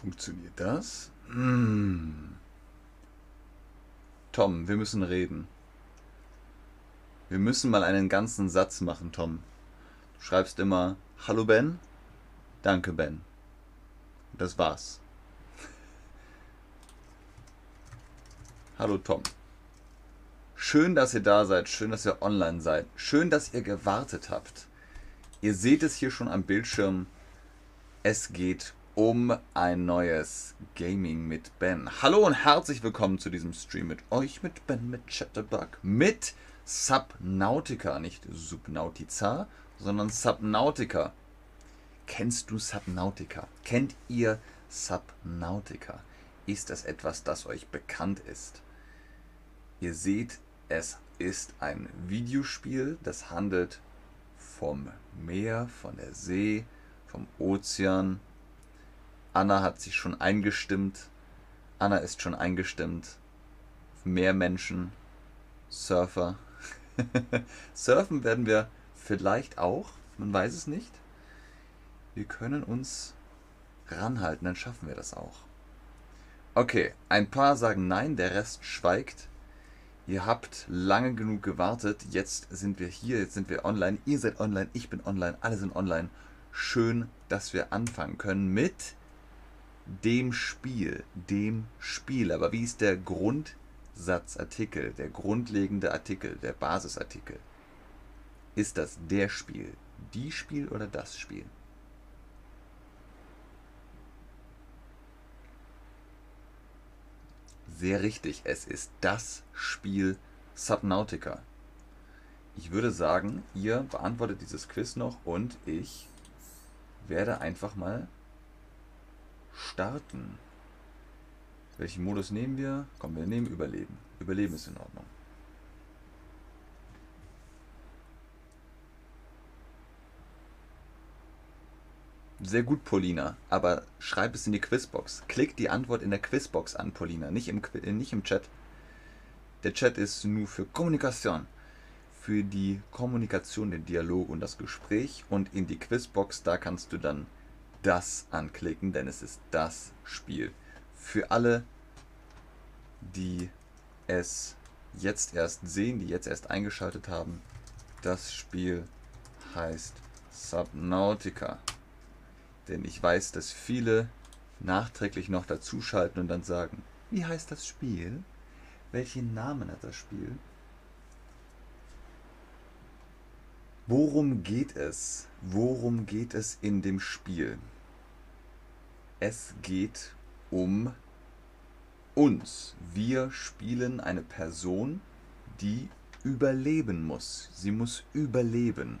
Funktioniert das? Hm. Tom, wir müssen reden. Wir müssen mal einen ganzen Satz machen, Tom. Du schreibst immer Hallo Ben, danke Ben. Das war's. Hallo Tom. Schön, dass ihr da seid, schön, dass ihr online seid, schön, dass ihr gewartet habt. Ihr seht es hier schon am Bildschirm. Es geht um ein neues Gaming mit Ben. Hallo und herzlich willkommen zu diesem Stream mit euch, mit Ben, mit Chatterbug, mit Subnautica, nicht Subnautica, sondern Subnautica. Kennst du Subnautica? Kennt ihr Subnautica? Ist das etwas, das euch bekannt ist? Ihr seht, es ist ein Videospiel, das handelt vom Meer, von der See, vom Ozean. Anna hat sich schon eingestimmt. Anna ist schon eingestimmt. Mehr Menschen, Surfer. Surfen werden wir vielleicht auch, man weiß es nicht. Wir können uns ranhalten, dann schaffen wir das auch. Okay, ein paar sagen nein, der Rest schweigt. Ihr habt lange genug gewartet. Jetzt sind wir hier, jetzt sind wir online. Ihr seid online, ich bin online, alle sind online. Schön, dass wir anfangen können mit dem Spiel. Dem Spiel. Aber wie ist der Grundsatzartikel, der grundlegende Artikel, der Basisartikel? Ist das der Spiel, die Spiel oder das Spiel? Sehr richtig, es ist das Spiel Subnautica. Ich würde sagen, ihr beantwortet dieses Quiz noch und ich werde einfach mal starten. Welchen Modus nehmen wir? Komm, wir nehmen Überleben. Überleben ist in Ordnung. Sehr gut, Paulina. Aber schreib es in die Quizbox. Klick die Antwort in der Quizbox an, Paulina, nicht im, äh, nicht im Chat. Der Chat ist nur für Kommunikation. Für die Kommunikation, den Dialog und das Gespräch. Und in die Quizbox, da kannst du dann das anklicken, denn es ist das Spiel. Für alle, die es jetzt erst sehen, die jetzt erst eingeschaltet haben, das Spiel heißt Subnautica. Denn ich weiß, dass viele nachträglich noch dazuschalten und dann sagen, wie heißt das Spiel? Welchen Namen hat das Spiel? Worum geht es? Worum geht es in dem Spiel? Es geht um uns. Wir spielen eine Person, die überleben muss. Sie muss überleben.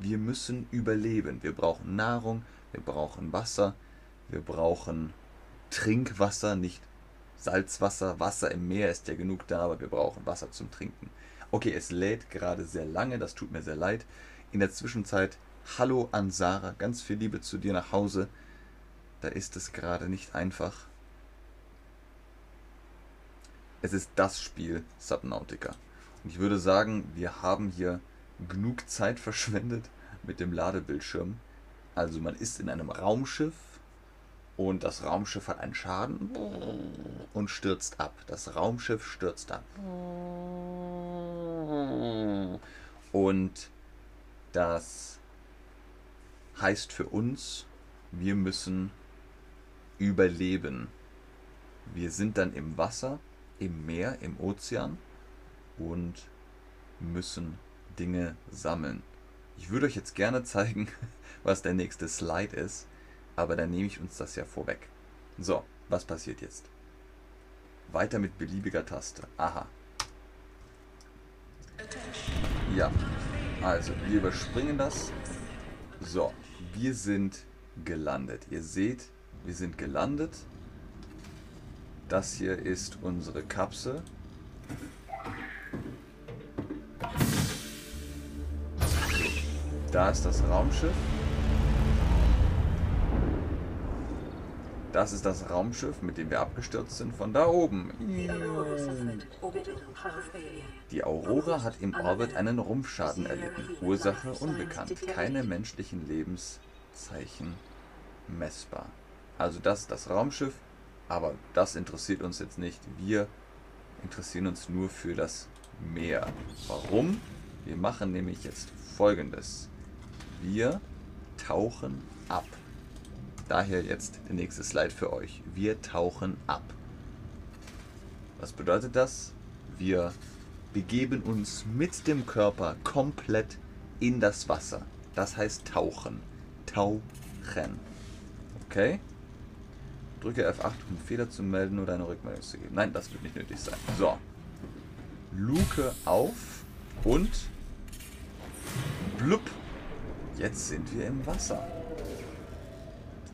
Wir müssen überleben. Wir brauchen Nahrung, wir brauchen Wasser, wir brauchen Trinkwasser, nicht Salzwasser. Wasser im Meer ist ja genug da, aber wir brauchen Wasser zum Trinken. Okay, es lädt gerade sehr lange, das tut mir sehr leid. In der Zwischenzeit, hallo an Sarah, ganz viel Liebe zu dir nach Hause. Da ist es gerade nicht einfach. Es ist das Spiel Subnautica. Und ich würde sagen, wir haben hier genug Zeit verschwendet mit dem Ladebildschirm. Also man ist in einem Raumschiff und das Raumschiff hat einen Schaden und stürzt ab. Das Raumschiff stürzt ab. Und das heißt für uns, wir müssen überleben. Wir sind dann im Wasser, im Meer, im Ozean und müssen Dinge sammeln. Ich würde euch jetzt gerne zeigen, was der nächste Slide ist, aber dann nehme ich uns das ja vorweg. So, was passiert jetzt? Weiter mit beliebiger Taste. Aha. Ja, also wir überspringen das. So, wir sind gelandet. Ihr seht, wir sind gelandet. Das hier ist unsere Kapsel. Da ist das Raumschiff. Das ist das Raumschiff, mit dem wir abgestürzt sind, von da oben. Die Aurora hat im Orbit einen Rumpfschaden erlitten. Ursache unbekannt. Keine menschlichen Lebenszeichen messbar. Also das ist das Raumschiff, aber das interessiert uns jetzt nicht. Wir interessieren uns nur für das Meer. Warum? Wir machen nämlich jetzt folgendes. Wir tauchen ab. Daher jetzt der nächste Slide für euch. Wir tauchen ab. Was bedeutet das? Wir begeben uns mit dem Körper komplett in das Wasser. Das heißt tauchen. Tauchen. Okay? Drücke F8, um Fehler zu melden oder eine Rückmeldung zu geben. Nein, das wird nicht nötig sein. So. Luke auf und blub. Jetzt sind wir im Wasser.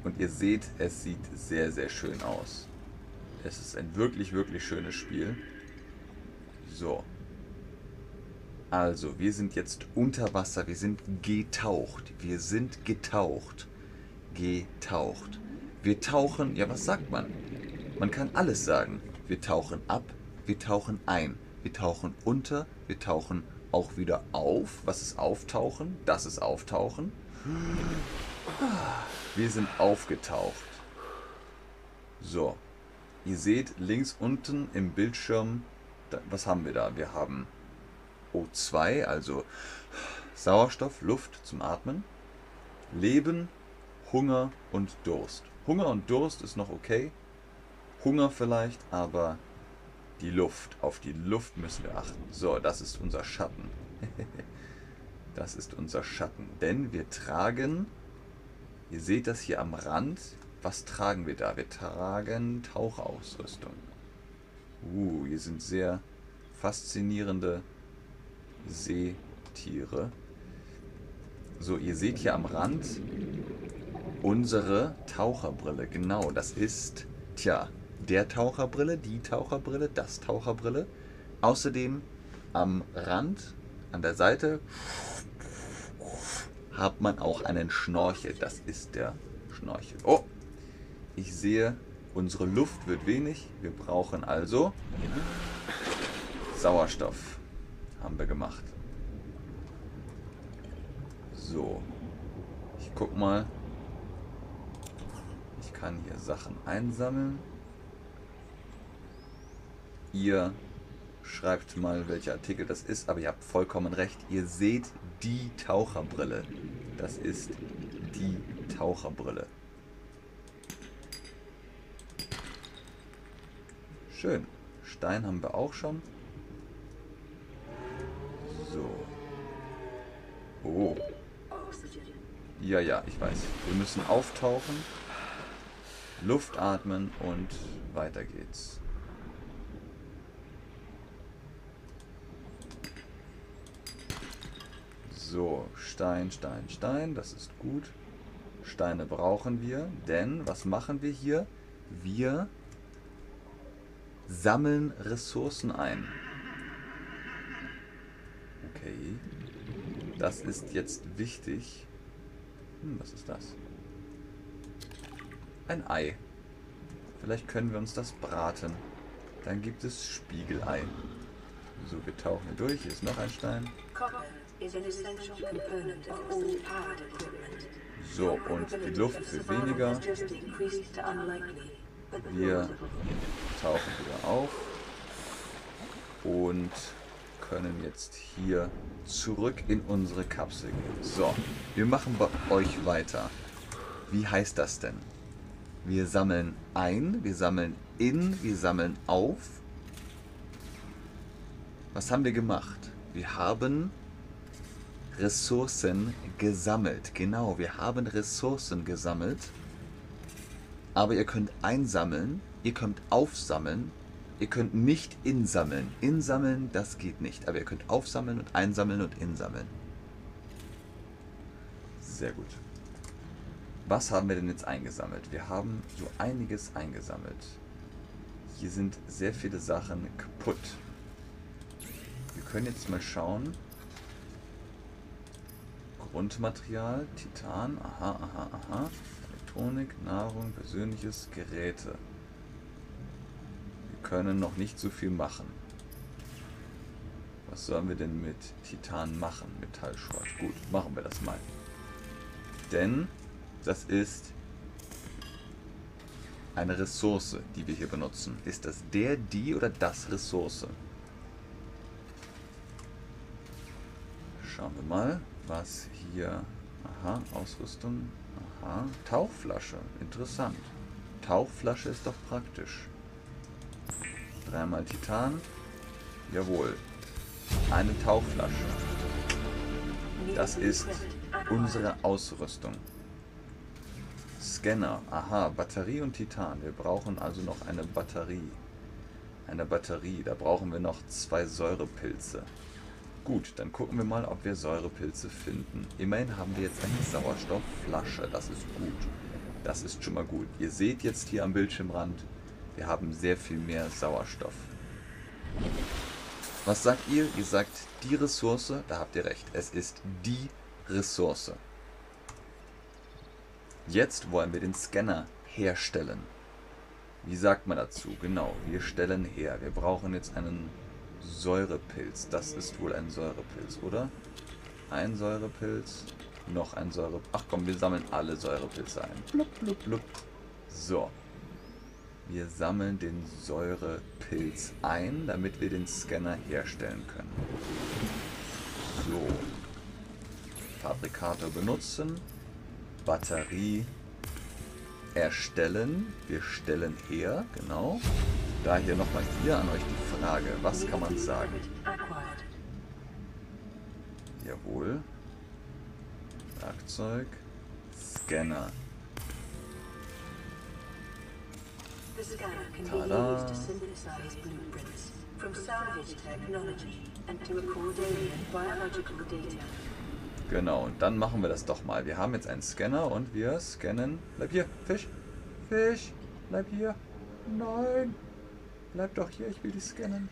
Und ihr seht, es sieht sehr, sehr schön aus. Es ist ein wirklich, wirklich schönes Spiel. So. Also, wir sind jetzt unter Wasser. Wir sind getaucht. Wir sind getaucht. Getaucht. Wir tauchen, ja, was sagt man? Man kann alles sagen. Wir tauchen ab, wir tauchen ein, wir tauchen unter, wir tauchen auch wieder auf. Was ist auftauchen? Das ist auftauchen. Wir sind aufgetaucht. So. Ihr seht links unten im Bildschirm, was haben wir da? Wir haben O2, also Sauerstoff, Luft zum Atmen, Leben, Hunger und Durst. Hunger und Durst ist noch okay. Hunger vielleicht, aber die Luft, auf die Luft müssen wir achten. So, das ist unser Schatten. das ist unser Schatten. Denn wir tragen, ihr seht das hier am Rand, was tragen wir da? Wir tragen Tauchausrüstung. Uh, hier sind sehr faszinierende Seetiere. So, ihr seht hier am Rand unsere Taucherbrille. Genau, das ist, tja, der Taucherbrille, die Taucherbrille, das Taucherbrille. Außerdem am Rand, an der Seite, hat man auch einen Schnorchel. Das ist der Schnorchel. Oh, ich sehe, unsere Luft wird wenig. Wir brauchen also Sauerstoff. Haben wir gemacht. So. Ich guck mal. Ich kann hier Sachen einsammeln. Ihr schreibt mal, welcher Artikel das ist, aber ihr habt vollkommen recht. Ihr seht die Taucherbrille. Das ist die Taucherbrille. Schön. Stein haben wir auch schon. So. Oh. Ja, ja, ich weiß. Wir müssen auftauchen, Luft atmen und weiter geht's. So, Stein, Stein, Stein, das ist gut. Steine brauchen wir, denn was machen wir hier? Wir sammeln Ressourcen ein. Okay. Das ist jetzt wichtig. Hm, was ist das? Ein Ei. Vielleicht können wir uns das braten. Dann gibt es Spiegelei. So, wir tauchen hier durch. Hier ist noch ein Stein. So, und die Luft wird weniger. Wir tauchen wieder auf und können jetzt hier zurück in unsere Kapsel gehen. So, wir machen bei euch weiter. Wie heißt das denn? Wir sammeln ein, wir sammeln in, wir sammeln auf. Was haben wir gemacht? Wir haben Ressourcen gesammelt. Genau, wir haben Ressourcen gesammelt. Aber ihr könnt einsammeln, ihr könnt aufsammeln, ihr könnt nicht insammeln. Insammeln, das geht nicht. Aber ihr könnt aufsammeln und einsammeln und insammeln. Sehr gut. Was haben wir denn jetzt eingesammelt? Wir haben so einiges eingesammelt. Hier sind sehr viele Sachen kaputt. Wir können jetzt mal schauen. Grundmaterial, Titan, aha, aha, aha. Elektronik, Nahrung, persönliches, Geräte. Wir können noch nicht so viel machen. Was sollen wir denn mit Titan machen? Metallschrott. Gut, machen wir das mal. Denn das ist Eine Ressource, die wir hier benutzen. Ist das der, die oder das Ressource? Schauen wir mal, was hier... Aha, Ausrüstung. Aha, Tauchflasche. Interessant. Tauchflasche ist doch praktisch. Dreimal Titan. Jawohl. Eine Tauchflasche. Das ist unsere Ausrüstung. Scanner. Aha, Batterie und Titan. Wir brauchen also noch eine Batterie. Eine Batterie. Da brauchen wir noch zwei Säurepilze. Gut, dann gucken wir mal, ob wir Säurepilze finden. Immerhin haben wir jetzt eine Sauerstoffflasche. Das ist gut. Das ist schon mal gut. Ihr seht jetzt hier am Bildschirmrand, wir haben sehr viel mehr Sauerstoff. Was sagt ihr? Ihr sagt die Ressource. Da habt ihr recht. Es ist die Ressource. Jetzt wollen wir den Scanner herstellen. Wie sagt man dazu? Genau, wir stellen her. Wir brauchen jetzt einen Säurepilz. Das ist wohl ein Säurepilz, oder? Ein Säurepilz, noch ein Säurepilz. Ach komm, wir sammeln alle Säurepilze ein. Blub, blub, blub. So. Wir sammeln den Säurepilz ein, damit wir den Scanner herstellen können. So. Fabrikator benutzen. Batterie erstellen. Wir stellen her, genau. Da hier nochmal hier an euch die Frage, was kann man sagen? Jawohl. Werkzeug. Scanner. Tada. Genau, und dann machen wir das doch mal. Wir haben jetzt einen Scanner und wir scannen. Bleib hier, Fisch. Fisch, bleib hier. Nein. Bleib doch hier, ich will dich scannen.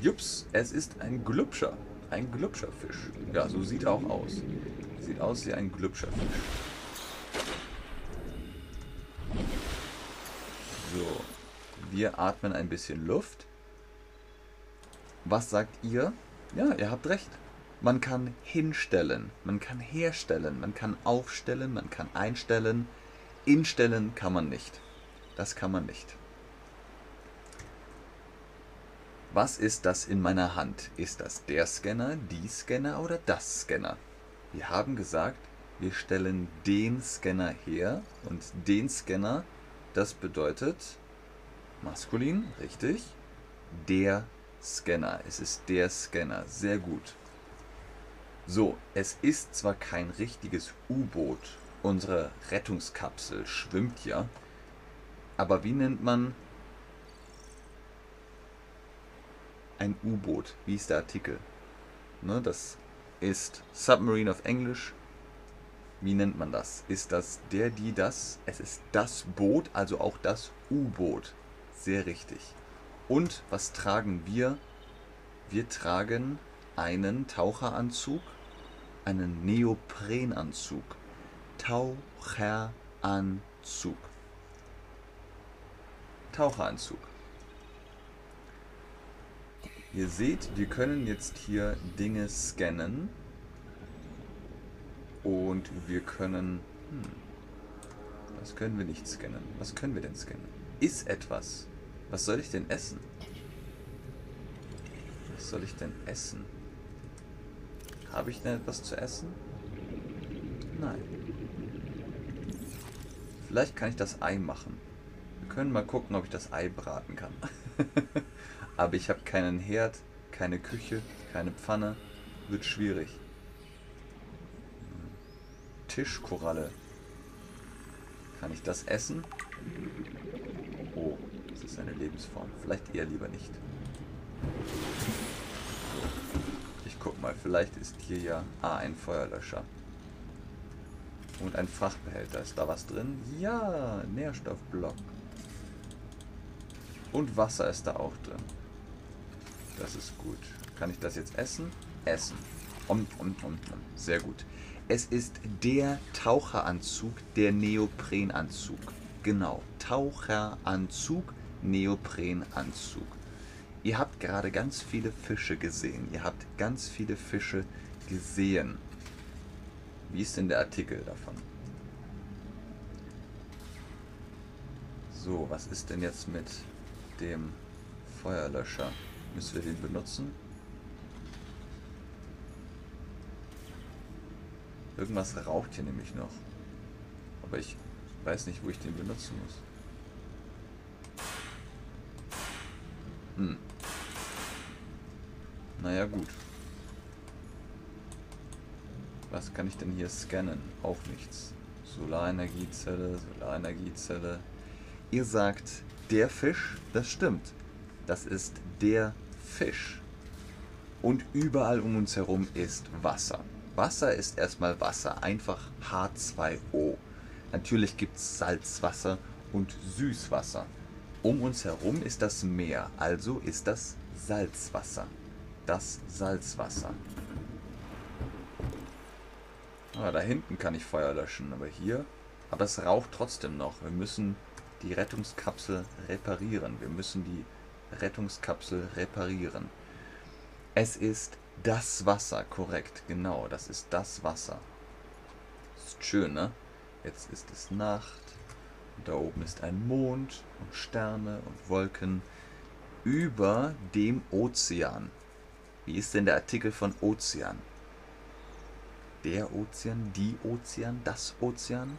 Jups, es ist ein Glubscher. Ein Glubscherfisch. Ja, so sieht er auch aus. Sieht aus wie ein Glubscherfisch. So. Wir atmen ein bisschen Luft. Was sagt ihr? Ja, ihr habt recht. Man kann hinstellen, man kann herstellen, man kann aufstellen, man kann einstellen. Instellen kann man nicht. Das kann man nicht. Was ist das in meiner Hand? Ist das der Scanner, die Scanner oder das Scanner? Wir haben gesagt, wir stellen den Scanner her und den Scanner, das bedeutet maskulin, richtig? Der Scanner. Es ist der Scanner. Sehr gut. So, es ist zwar kein richtiges U-Boot. Unsere Rettungskapsel schwimmt ja. Aber wie nennt man ein U-Boot? Wie ist der Artikel? Ne, das ist Submarine auf Englisch. Wie nennt man das? Ist das der, die, das? Es ist das Boot, also auch das U-Boot. Sehr richtig. Und was tragen wir? Wir tragen einen Taucheranzug, einen Neoprenanzug. Taucheranzug. Taucheranzug. Ihr seht, wir können jetzt hier Dinge scannen. Und wir können... Hm, was können wir nicht scannen? Was können wir denn scannen? Ist etwas. Was soll ich denn essen? Was soll ich denn essen? Habe ich denn etwas zu essen? Nein. Vielleicht kann ich das Ei machen. Wir können mal gucken, ob ich das Ei braten kann. Aber ich habe keinen Herd, keine Küche, keine Pfanne. Wird schwierig. Tischkoralle. Kann ich das essen? Oh, ist eine Lebensform. Vielleicht eher lieber nicht. Mal, vielleicht ist hier ja... Ah, ein Feuerlöscher. Und ein Frachtbehälter. Ist da was drin? Ja, Nährstoffblock. Und Wasser ist da auch drin. Das ist gut. Kann ich das jetzt essen? Essen. Um, um, um, um. Sehr gut. Es ist der Taucheranzug, der Neoprenanzug. Genau, Taucheranzug Neoprenanzug. Ihr habt gerade ganz viele Fische gesehen. Ihr habt ganz viele Fische gesehen. Wie ist denn der Artikel davon? So, was ist denn jetzt mit dem Feuerlöscher? Müssen wir den benutzen? Irgendwas raucht hier nämlich noch. Aber ich weiß nicht, wo ich den benutzen muss. Hm. Naja, gut. Was kann ich denn hier scannen? Auch nichts. Solarenergiezelle, Solarenergiezelle. Ihr sagt, der Fisch, das stimmt. Das ist der Fisch. Und überall um uns herum ist Wasser. Wasser ist erstmal Wasser, einfach H2O. Natürlich gibt es Salzwasser und Süßwasser. Um uns herum ist das Meer, also ist das Salzwasser. Das Salzwasser. Ah, da hinten kann ich Feuer löschen, aber hier... Aber es raucht trotzdem noch. Wir müssen die Rettungskapsel reparieren. Wir müssen die Rettungskapsel reparieren. Es ist das Wasser, korrekt, genau, das ist das Wasser. Ist schön, ne? Jetzt ist es Nacht. Und da oben ist ein Mond und Sterne und Wolken über dem Ozean. Wie ist denn der Artikel von Ozean? Der Ozean, die Ozean, das Ozean?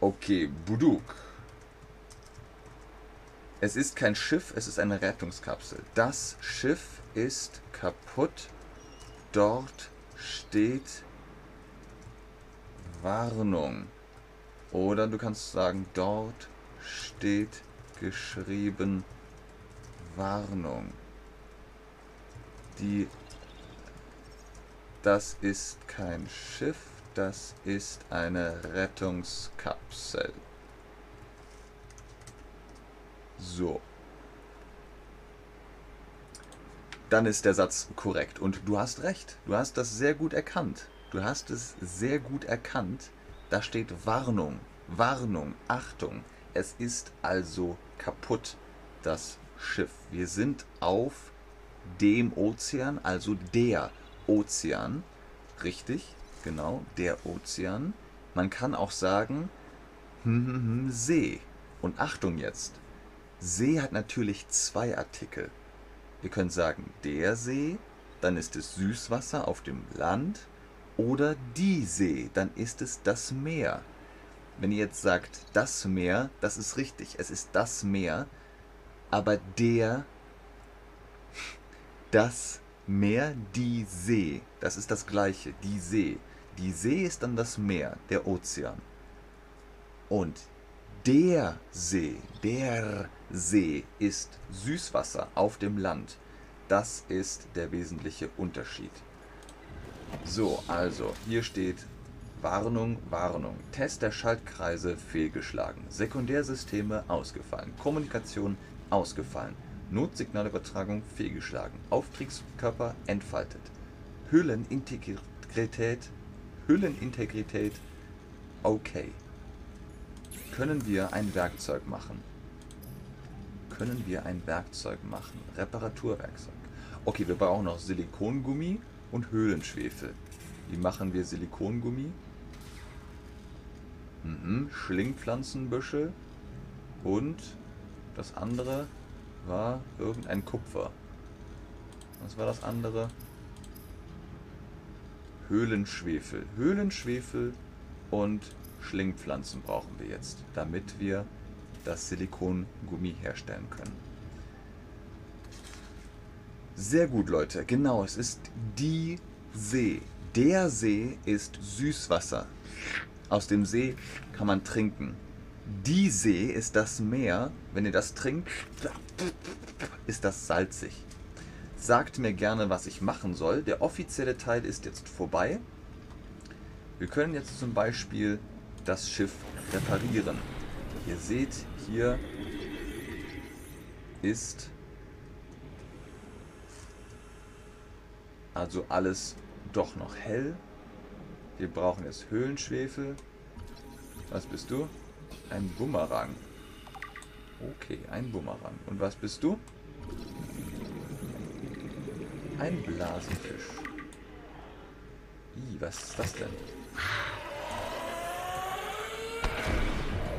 Okay, Buduk. Es ist kein Schiff, es ist eine Rettungskapsel. Das Schiff ist kaputt. Dort steht Warnung. Oder du kannst sagen, dort steht geschrieben Warnung. Die das ist kein Schiff, das ist eine Rettungskapsel. So. Dann ist der Satz korrekt. Und du hast recht. Du hast das sehr gut erkannt. Du hast es sehr gut erkannt. Da steht Warnung. Warnung. Achtung. Es ist also kaputt, das Schiff. Wir sind auf dem Ozean, also der Ozean. Richtig? genau, der Ozean. Man kann auch sagen, hm, hm, hm, See. Und Achtung jetzt, See hat natürlich zwei Artikel. Ihr könnt sagen, der See, dann ist es Süßwasser auf dem Land. Oder die See, dann ist es das Meer. Wenn ihr jetzt sagt, das Meer, das ist richtig, es ist das Meer, aber der, das Meer, die See, das ist das gleiche, die See. Die See ist dann das Meer, der Ozean. Und der See, der See ist Süßwasser auf dem Land. Das ist der wesentliche Unterschied. So, also, hier steht Warnung, Warnung. Test der Schaltkreise fehlgeschlagen. Sekundärsysteme ausgefallen. Kommunikation ausgefallen. Notsignalübertragung fehlgeschlagen. Auftriebskörper entfaltet. Hüllenintegrität Hüllenintegrität okay. Können wir ein Werkzeug machen? Können wir ein Werkzeug machen? Reparaturwerkzeug. Okay, wir brauchen noch Silikongummi und Höhlenschwefel. Wie machen wir Silikongummi? Mhm, Schlingpflanzenbüschel und das andere war irgendein Kupfer. Was war das andere? Höhlenschwefel. Höhlenschwefel und Schlingpflanzen brauchen wir jetzt, damit wir das Silikongummi herstellen können. Sehr gut, Leute. Genau, es ist die See. Der See ist Süßwasser. Aus dem See kann man trinken. Die See ist das Meer. Wenn ihr das trinkt, ist das salzig sagt mir gerne, was ich machen soll. Der offizielle Teil ist jetzt vorbei. Wir können jetzt zum Beispiel das Schiff reparieren. Ihr seht, hier ist also alles doch noch hell. Wir brauchen jetzt Höhlenschwefel. Was bist du? Ein Bumerang. Okay, ein Bumerang. Und was bist du? Ein Blasenfisch. Ih, was ist das denn?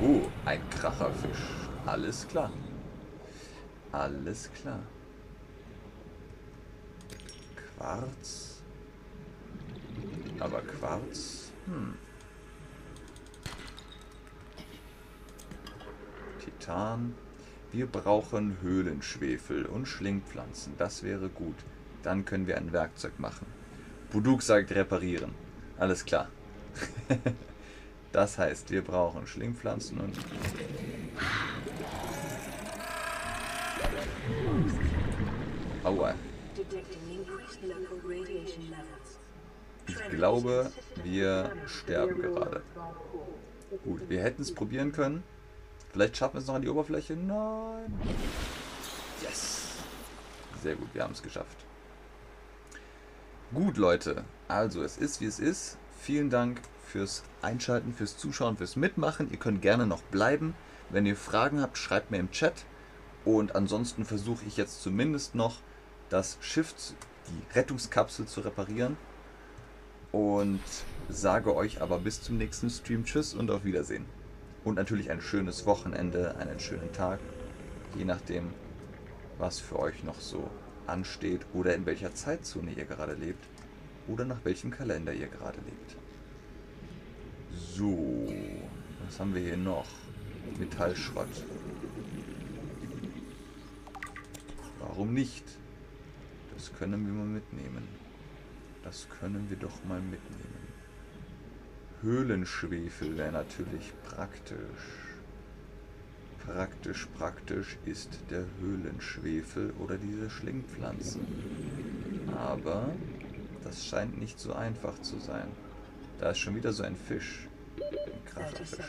Oh, ein Kracherfisch. Alles klar. Alles klar. Quarz. Aber Quarz. Hm. Titan. Wir brauchen Höhlenschwefel und Schlingpflanzen. Das wäre gut. Dann können wir ein Werkzeug machen. Buduk sagt reparieren. Alles klar. das heißt, wir brauchen Schlingpflanzen und... Aua. Ich glaube, wir sterben gerade. Gut, wir hätten es probieren können. Vielleicht schaffen wir es noch an die Oberfläche. Nein. Yes. Sehr gut, wir haben es geschafft. Gut, Leute. Also, es ist, wie es ist. Vielen Dank fürs Einschalten, fürs Zuschauen, fürs Mitmachen. Ihr könnt gerne noch bleiben. Wenn ihr Fragen habt, schreibt mir im Chat. Und ansonsten versuche ich jetzt zumindest noch das Schiff, die Rettungskapsel zu reparieren. Und sage euch aber bis zum nächsten Stream Tschüss und auf Wiedersehen. Und natürlich ein schönes Wochenende, einen schönen Tag. Je nachdem, was für euch noch so ansteht oder in welcher Zeitzone ihr gerade lebt oder nach welchem Kalender ihr gerade lebt. So, was haben wir hier noch? Metallschrott. Warum nicht? Das können wir mal mitnehmen. Das können wir doch mal mitnehmen. Höhlenschwefel wäre natürlich praktisch. Praktisch, praktisch ist der Höhlenschwefel oder diese Schlingpflanzen. Aber das scheint nicht so einfach zu sein. Da ist schon wieder so ein Fisch. Ein Kracherfisch.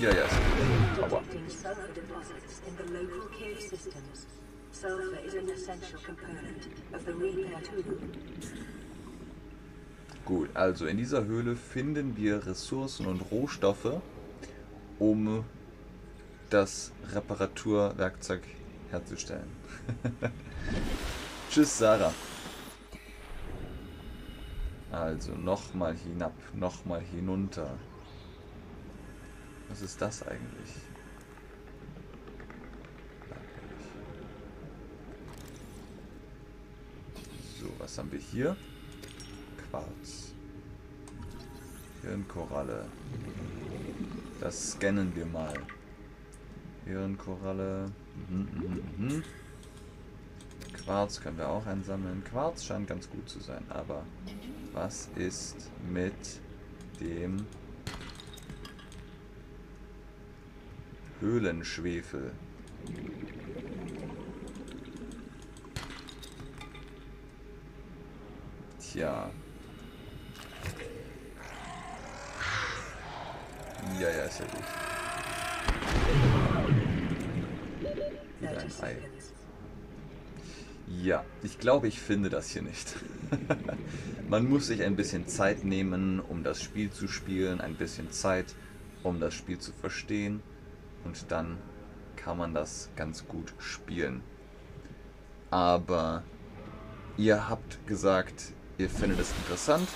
Ja, ja, ist Aua. Sulfur is an essential component of the repair tool. Gut, also in dieser Höhle finden wir Ressourcen und Rohstoffe, um das Reparaturwerkzeug herzustellen. Tschüss, Sarah. Also nochmal hinab, nochmal hinunter. Was ist das eigentlich? So, was haben wir hier? Quarz. Hirnkoralle. Das scannen wir mal. Hirnkoralle. Mhm, mhm, mhm. Quarz können wir auch einsammeln. Quarz scheint ganz gut zu sein, aber was ist mit dem Höhlenschwefel? Tja, Ja, ja, ist ja gut. Wieder ein Ei. Ja, ich glaube, ich finde das hier nicht. Man muss sich ein bisschen Zeit nehmen, um das Spiel zu spielen, ein bisschen Zeit, um das Spiel zu verstehen und dann kann man das ganz gut spielen. Aber ihr habt gesagt, ihr findet es interessant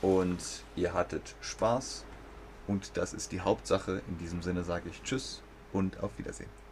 und ihr hattet Spaß und das ist die Hauptsache. In diesem Sinne sage ich Tschüss und auf Wiedersehen.